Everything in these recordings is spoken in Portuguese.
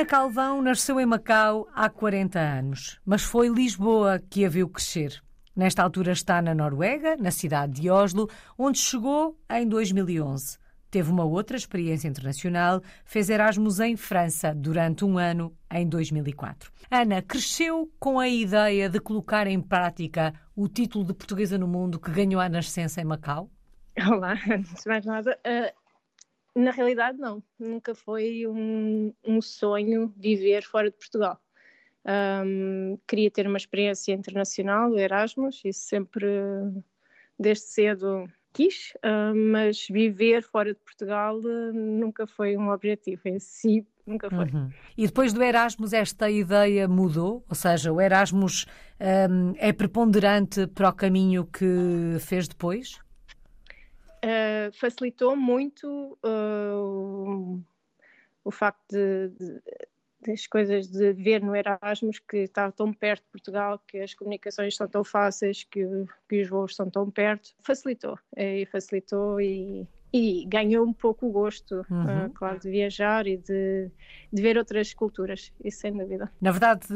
Ana Calvão nasceu em Macau há 40 anos, mas foi Lisboa que a viu crescer. Nesta altura está na Noruega, na cidade de Oslo, onde chegou em 2011. Teve uma outra experiência internacional, fez Erasmus em França durante um ano em 2004. Ana cresceu com a ideia de colocar em prática o título de portuguesa no mundo que ganhou à nascença em Macau? Olá, antes de mais nada, uh, na realidade, não. Nunca foi um, um sonho viver fora de Portugal. Um, queria ter uma experiência internacional, Erasmus, e sempre, desde cedo, quis, mas viver fora de Portugal uh, nunca foi um objetivo em si, nunca foi. Uhum. E depois do Erasmus, esta ideia mudou? Ou seja, o Erasmus um, é preponderante para o caminho que fez depois? Uh, facilitou muito uh, o facto de, de, das coisas de ver no Erasmus que está tão perto de Portugal, que as comunicações são tão fáceis, que, que os voos são tão perto. Facilitou, e facilitou e, e ganhou um pouco o gosto, uhum. uh, claro, de viajar e de, de, ver outras culturas, isso sem dúvida. Na verdade,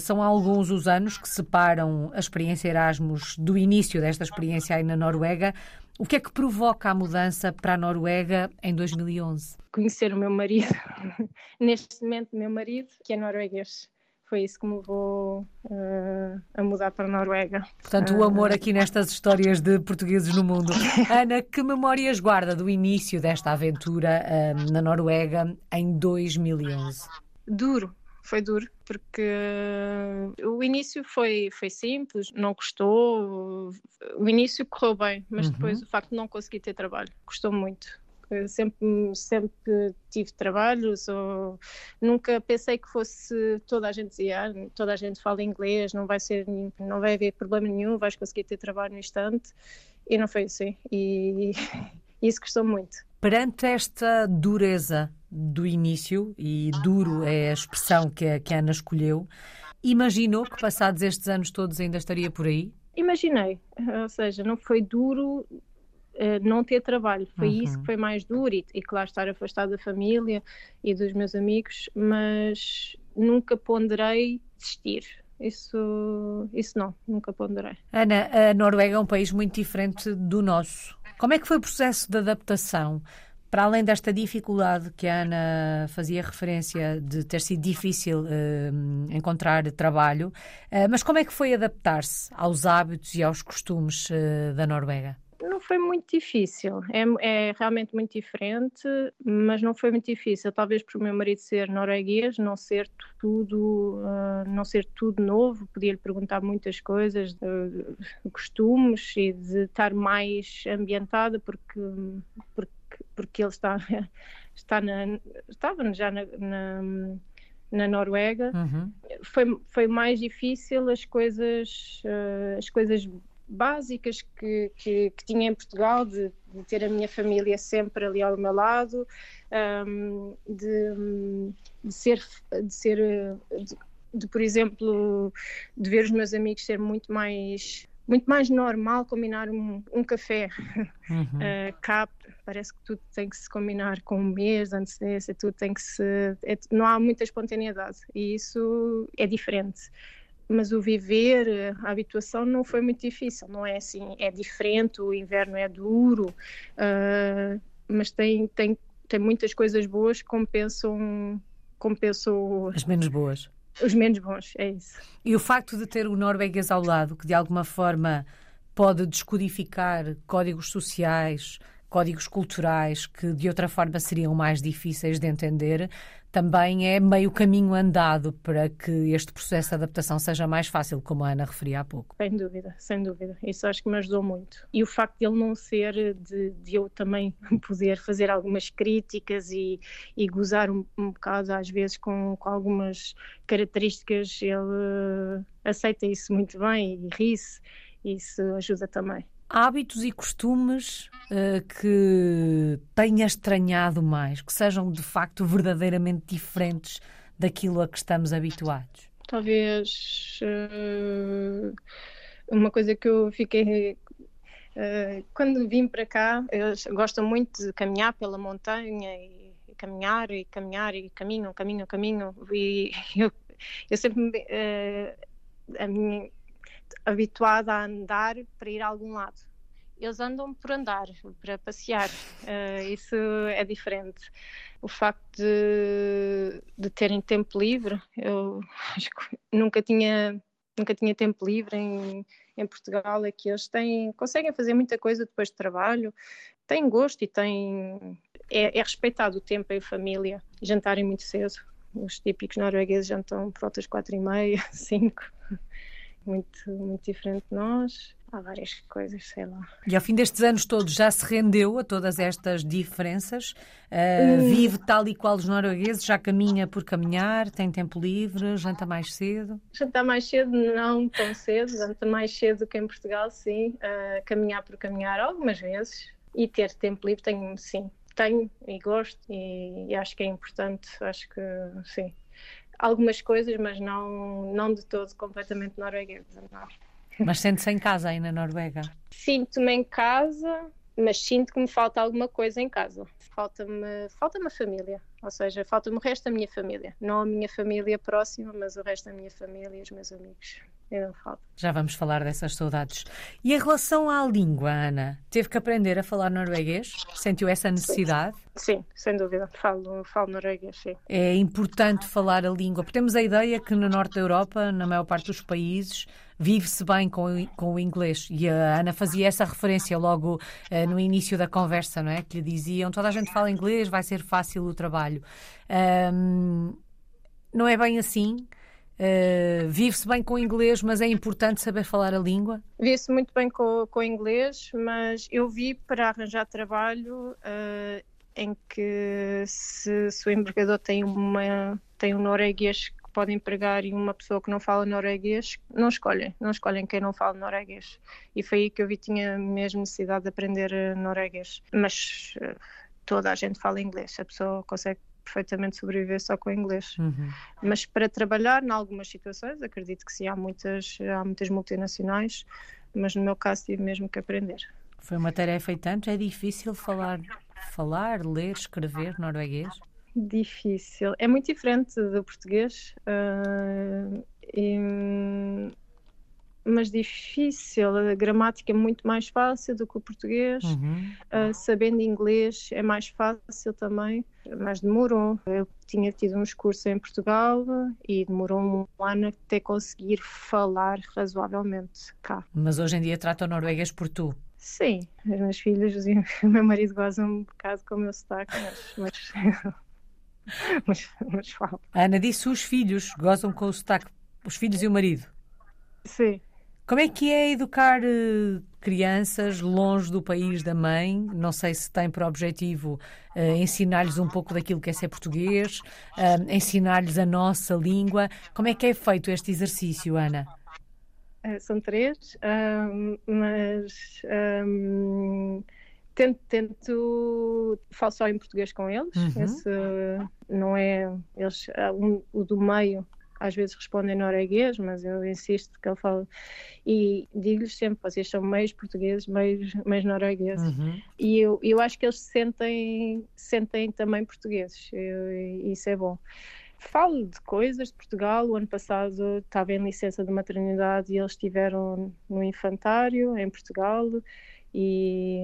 são alguns os anos que separam a experiência Erasmus do início desta experiência aí na Noruega. O que é que provoca a mudança para a Noruega em 2011? Conhecer o meu marido, neste momento, meu marido, que é norueguês. Foi isso que me levou uh, a mudar para a Noruega. Portanto, o amor aqui nestas histórias de portugueses no mundo. Ana, que memórias guarda do início desta aventura uh, na Noruega em 2011? Duro, foi duro, porque o início foi, foi simples, não custou. O início correu bem, mas uhum. depois o facto de não conseguir ter trabalho custou muito. Eu sempre, sempre tive trabalho, só, nunca pensei que fosse toda a gente dizia, ah, toda a gente fala inglês, não vai ser, não vai haver problema nenhum, vais conseguir ter trabalho no instante. E não foi assim. E isso custou muito. Perante esta dureza do início, e duro é a expressão que a, que a Ana escolheu, imaginou que passados estes anos todos ainda estaria por aí? Imaginei, ou seja, não foi duro uh, não ter trabalho, foi uhum. isso que foi mais duro e, e claro estar afastado da família e dos meus amigos, mas nunca ponderei desistir. Isso, isso não, nunca ponderei. Ana, a Noruega é um país muito diferente do nosso. Como é que foi o processo de adaptação? Para além desta dificuldade que a Ana fazia referência de ter sido difícil uh, encontrar trabalho, uh, mas como é que foi adaptar-se aos hábitos e aos costumes uh, da Noruega? Não foi muito difícil, é, é, realmente muito diferente, mas não foi muito difícil. Talvez por o meu marido ser norueguês, não ser tudo, uh, não ser tudo novo, podia lhe perguntar muitas coisas, de, de costumes e de estar mais ambientada, porque, porque, porque ele está, está na, estava já na, na na Noruega uhum. foi, foi mais difícil as coisas uh, as coisas básicas que, que, que, tinha em Portugal, de, de, ter a minha família sempre ali ao meu lado, um, de, de, ser, de ser de, de, por exemplo, de ver os meus amigos ser muito mais muito mais normal combinar um, um café. Uhum. Uh, cá parece que tudo tem que se combinar com um mês de antecedência, tudo tem que se. É, não há muita espontaneidade e isso é diferente mas o viver, a habituação não foi muito difícil, não é assim, é diferente, o inverno é duro, uh, mas tem, tem, tem muitas coisas boas que compensam, compensam as menos boas. Os menos bons, é isso. E o facto de ter o norueguês ao lado, que de alguma forma pode descodificar códigos sociais, códigos culturais que de outra forma seriam mais difíceis de entender, também é meio caminho andado para que este processo de adaptação seja mais fácil, como a Ana referia há pouco. Sem dúvida, sem dúvida. Isso acho que me ajudou muito. E o facto de ele não ser, de, de eu também poder fazer algumas críticas e, e gozar um, um bocado às vezes com, com algumas características, ele aceita isso muito bem e ri-se. Isso ajuda também hábitos e costumes uh, que tenha estranhado mais, que sejam de facto verdadeiramente diferentes daquilo a que estamos habituados? Talvez uh, uma coisa que eu fiquei. Uh, quando vim para cá, eu gosto muito de caminhar pela montanha e e caminhar e caminhar e caminho, caminho, caminho e eu, eu sempre a minha, habituada a andar para ir a algum lado. Eles andam por andar, para passear. Uh, isso é diferente. O facto de, de terem tempo livre, eu nunca tinha nunca tinha tempo livre em, em Portugal, é que eles têm, conseguem fazer muita coisa depois de trabalho, têm gosto e têm. É, é respeitado o tempo em família, jantarem muito cedo. Os típicos noruegueses jantam por volta das quatro e meia, cinco muito, muito diferente de nós. Há várias coisas, sei lá. E ao fim destes anos todos já se rendeu a todas estas diferenças? Uh, hum. Vive tal e qual os noruegueses? Já caminha por caminhar? Tem tempo livre? Janta mais cedo? Janta mais cedo, não tão cedo. Janta mais cedo que em Portugal, sim. Uh, caminhar por caminhar algumas vezes. E ter tempo livre, tenho, sim. Tenho e gosto e, e acho que é importante. Acho que, sim algumas coisas, mas não, não de todo completamente norueguesa. Mas sente-se em casa aí na Noruega? Sinto-me em casa, mas sinto que me falta alguma coisa em casa. Falta-me falta a família, ou seja, falta-me o resto da minha família. Não a minha família próxima, mas o resto da minha família e os meus amigos. Já vamos falar dessas saudades. E em relação à língua, Ana, teve que aprender a falar norueguês? Sentiu essa necessidade? Sim, sim sem dúvida. Falo, falo norueguês, sim. É importante falar a língua, porque temos a ideia que no norte da Europa, na maior parte dos países, vive-se bem com, com o inglês. E a Ana fazia essa referência logo uh, no início da conversa, não é? Que lhe diziam: toda a gente fala inglês, vai ser fácil o trabalho. Um, não é bem assim. Uh, Vive-se bem com o inglês, mas é importante saber falar a língua? Vive-se muito bem com, com o inglês, mas eu vi para arranjar trabalho uh, em que se, se, o empregador tem, uma, tem um norueguês que pode empregar e uma pessoa que não fala norueguês, não escolhem, não escolhem quem não fala norueguês. E foi aí que eu vi que tinha mesmo necessidade de aprender eh, norueguês. Mas uh, toda a gente fala inglês, a pessoa consegue perfeitamente sobreviver só com inglês. Uhum. Mas para trabalhar, em algumas situações, acredito que sim, há muitas, há muitas multinacionais, mas no meu caso tive mesmo que aprender. Foi uma tarefa e tanto? É difícil falar, falar ler, escrever norueguês? Difícil. É muito diferente do português. Uh, e, mas difícil. A gramática é muito mais fácil do que o português. Uhum. Uh, sabendo inglês é mais fácil também, mas demorou. Eu tinha tido uns cursos em Portugal e demorou um ano até conseguir falar razoavelmente cá. Mas hoje em dia trata o norueguês por tu? Sim, as minhas filhas e o meu marido gozam um bocado com o meu sotaque, mas, mas, mas, mas falo. Ana disse os filhos gozam com o sotaque, os filhos e o marido. Sim. Como é que é educar uh, crianças longe do país da mãe? Não sei se tem por objetivo uh, ensinar-lhes um pouco daquilo que é ser português, uh, ensinar-lhes a nossa língua. Como é que é feito este exercício, Ana? são três, mas um, tento, tento falo só em português com eles. Uhum. Esse não é eles um, o do meio às vezes respondem norueguês, mas eu insisto que ele fala. E digo-lhes sempre: vocês são meios portugueses, meios, meios noruegueses. Uhum. E eu, eu acho que eles se sentem, sentem também portugueses, e isso é bom. Falo de coisas de Portugal. O ano passado estava em licença de maternidade e eles estiveram no infantário em Portugal. E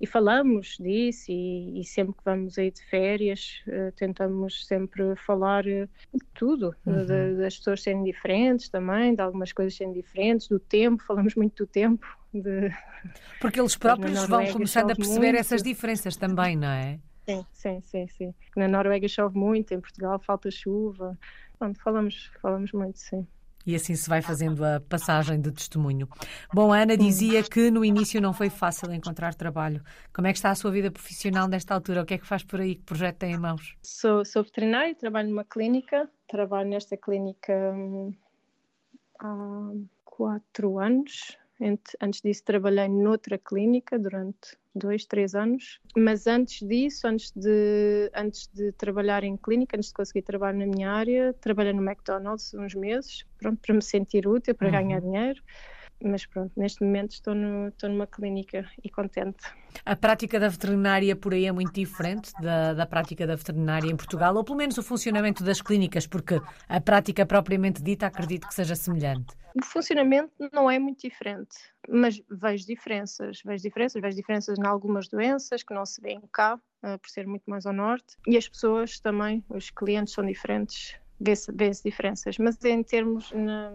e falamos disso e, e, sempre que vamos aí de férias uh, tentamos sempre falar uh, de tudo, uhum. de, das pessoas serem diferentes também, de algumas coisas serem diferentes, do tempo, falamos muito do tempo. De... Porque eles próprios vão começando a perceber muito. essas diferenças também, não é? Sim, sim, sim, sim. Na Noruega chove muito, em Portugal falta chuva. Pronto, falamos, falamos muito, sim e assim se vai fazendo a passagem de testemunho. Bom, a Ana dizia que no início não foi fácil encontrar trabalho. Como é que está a sua vida profissional nesta altura? O que é que faz por aí? Que projeto tem em mãos? Sou, sou veterinária, trabalho numa clínica. Trabalho nesta clínica hum, há quatro anos. Antes disso, trabalhei noutra clínica durante dois, três anos. Mas antes disso, antes de, antes de trabalhar em clínica, antes de conseguir trabalhar na minha área, trabalhei no McDonald's uns meses, pronto, para me sentir útil, para uhum. ganhar dinheiro. Mas pronto, neste momento estou, no, estou numa clínica e contente. A prática da veterinária por aí é muito diferente da, da prática da veterinária em Portugal, ou pelo menos o funcionamento das clínicas, porque a prática propriamente dita acredito que seja semelhante. O funcionamento não é muito diferente, mas vejo diferenças. Vejo diferenças, vejo diferenças em algumas doenças que não se vêem cá, uh, por ser muito mais ao norte, e as pessoas também, os clientes são diferentes, vê-se vê diferenças, mas em termos na,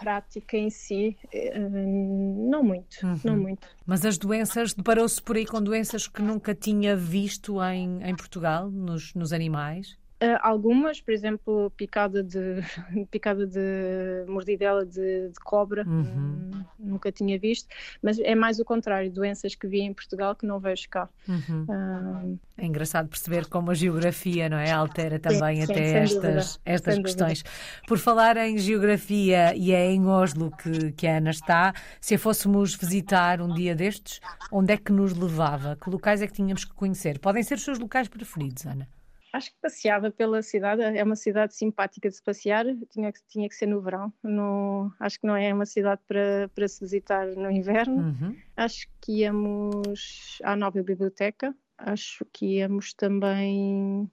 prática em si, eh, não muito, uhum. não muito. Mas as doenças, deparou-se por aí com doenças que nunca tinha visto em, em Portugal, nos, nos animais? Uh, algumas, por exemplo, picada de picada de mordidela de, de cobra, uhum. um, nunca tinha visto, mas é mais o contrário, doenças que vi em Portugal que não vejo cá. Uhum. Uh, é engraçado perceber como a geografia, não é, altera também sim, até sim, estas estas questões. Dúvida. Por falar em geografia e é em Oslo que, que a Ana está, se a fôssemos visitar um dia destes, onde é que nos levava? Que locais é que tínhamos que conhecer? Podem ser os seus locais preferidos, Ana? Acho que passeava pela cidade, é uma cidade simpática de se passear, tinha que, tinha que ser no verão, no, acho que não é uma cidade para, para se visitar no inverno. Uhum. Acho que íamos à nova biblioteca, acho que íamos também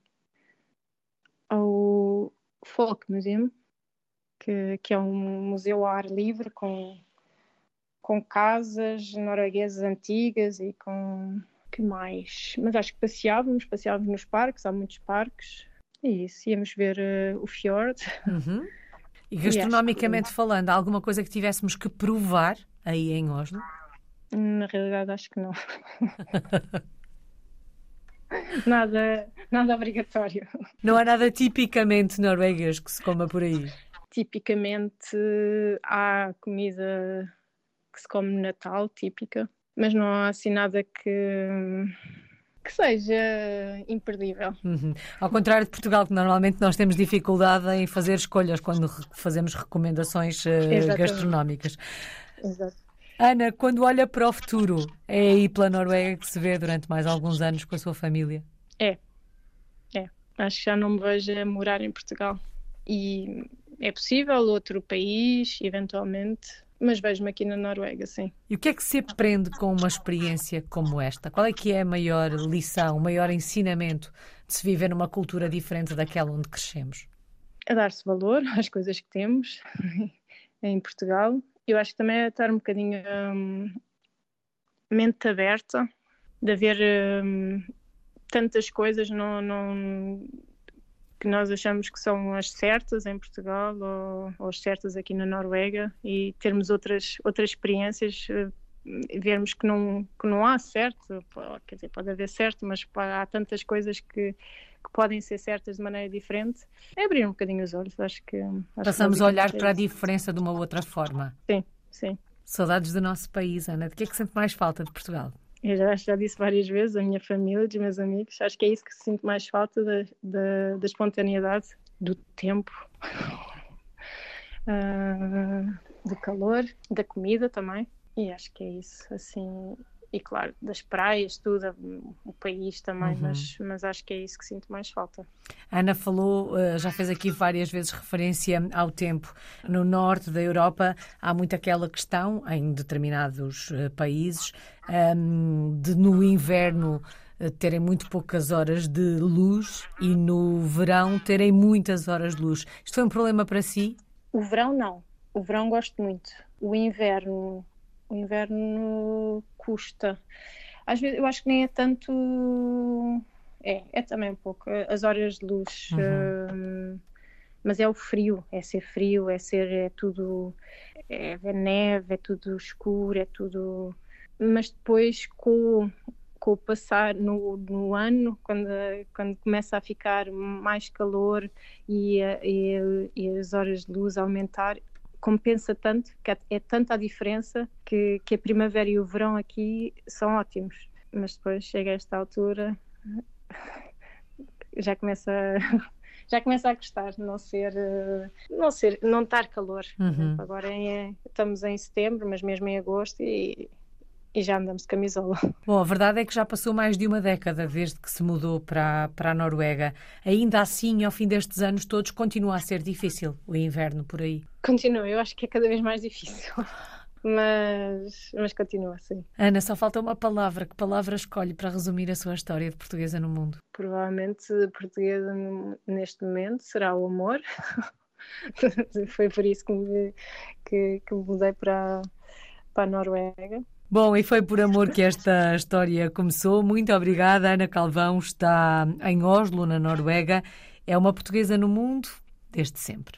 ao Folk Museum, que, que é um museu ao ar livre com, com casas norueguesas antigas e com que mais? Mas acho que passeávamos, passeávamos nos parques, há muitos parques. É isso, íamos ver uh, o fjord. Uhum. E gastronomicamente e falando, há alguma coisa que tivéssemos que provar aí em Oslo? Na realidade, acho que não. nada, nada obrigatório. Não há nada tipicamente norueguês que se coma por aí? Tipicamente há comida que se come no Natal, típica mas não há assim nada que, que seja imperdível. Uhum. Ao contrário de Portugal, que normalmente nós temos dificuldade em fazer escolhas quando fazemos recomendações uh, gastronómicas. Exato. Ana, quando olha para o futuro, é aí pela Noruega que se vê durante mais alguns anos com a sua família? É, é. Acho que já não me vejo a morar em Portugal. E é possível outro país, eventualmente, mas vejo-me aqui na Noruega, sim. E o que é que se aprende com uma experiência como esta? Qual é que é a maior lição, o maior ensinamento de se viver numa cultura diferente daquela onde crescemos? A dar-se valor às coisas que temos em Portugal. Eu acho que também é estar um bocadinho hum, mente aberta, de haver hum, tantas coisas, não, não que nós achamos que são as certas em Portugal ou, ou as certas aqui na Noruega e termos outras, outras experiências, uh, vermos que não, que não há certo, quer dizer, pode haver certo, mas há tantas coisas que, que podem ser certas de maneira diferente, é abrir um bocadinho os olhos, acho que... Acho Passamos que a olhar para a diferença de uma outra forma. Sim, sim. Saudades do nosso país, Ana. De que é que sente mais falta de Portugal? Eu já, já disse várias vezes, a minha família, dos meus amigos, acho que é isso que sinto mais falta da, da, da espontaneidade, do tempo, uh, do calor, da comida também. E acho que é isso, assim, e claro, das praias, tudo, o país também, uhum. mas, mas acho que é isso que sinto mais falta. A Ana falou, eh, já fez aqui várias vezes referência ao tempo. No norte da Europa há muito aquela questão, em determinados eh, países, ehm, de no inverno eh, terem muito poucas horas de luz e no verão terem muitas horas de luz. Isto foi um problema para si? O verão não. O verão gosto muito. O inverno o inverno custa. Às vezes eu acho que nem é tanto. É, é também um pouco. As horas de luz. Uhum. Uh, mas é o frio, é ser frio, é ser. É tudo. É, é neve, é tudo escuro, é tudo. Mas depois com, com o passar no, no ano, quando, quando começa a ficar mais calor e, e, e as horas de luz aumentar, compensa tanto, que é, é tanta a diferença que, que a primavera e o verão aqui são ótimos. Mas depois chega a esta altura, já começa já começa a gostar de não ser não ser não estar calor uhum. agora é, estamos em setembro mas mesmo em agosto e e já andamos de camisola. Bom, a verdade é que já passou mais de uma década desde que se mudou para, para a Noruega. Ainda assim, ao fim destes anos todos, continua a ser difícil o inverno por aí. Continua, eu acho que é cada vez mais difícil. Mas, mas continua assim. Ana, só falta uma palavra. Que palavra escolhe para resumir a sua história de portuguesa no mundo? Provavelmente portuguesa neste momento será o amor. Foi por isso que me, que, que me mudei para, para a Noruega. Bom, e foi por amor que esta história começou. Muito obrigada. Ana Calvão está em Oslo, na Noruega. É uma portuguesa no mundo desde sempre.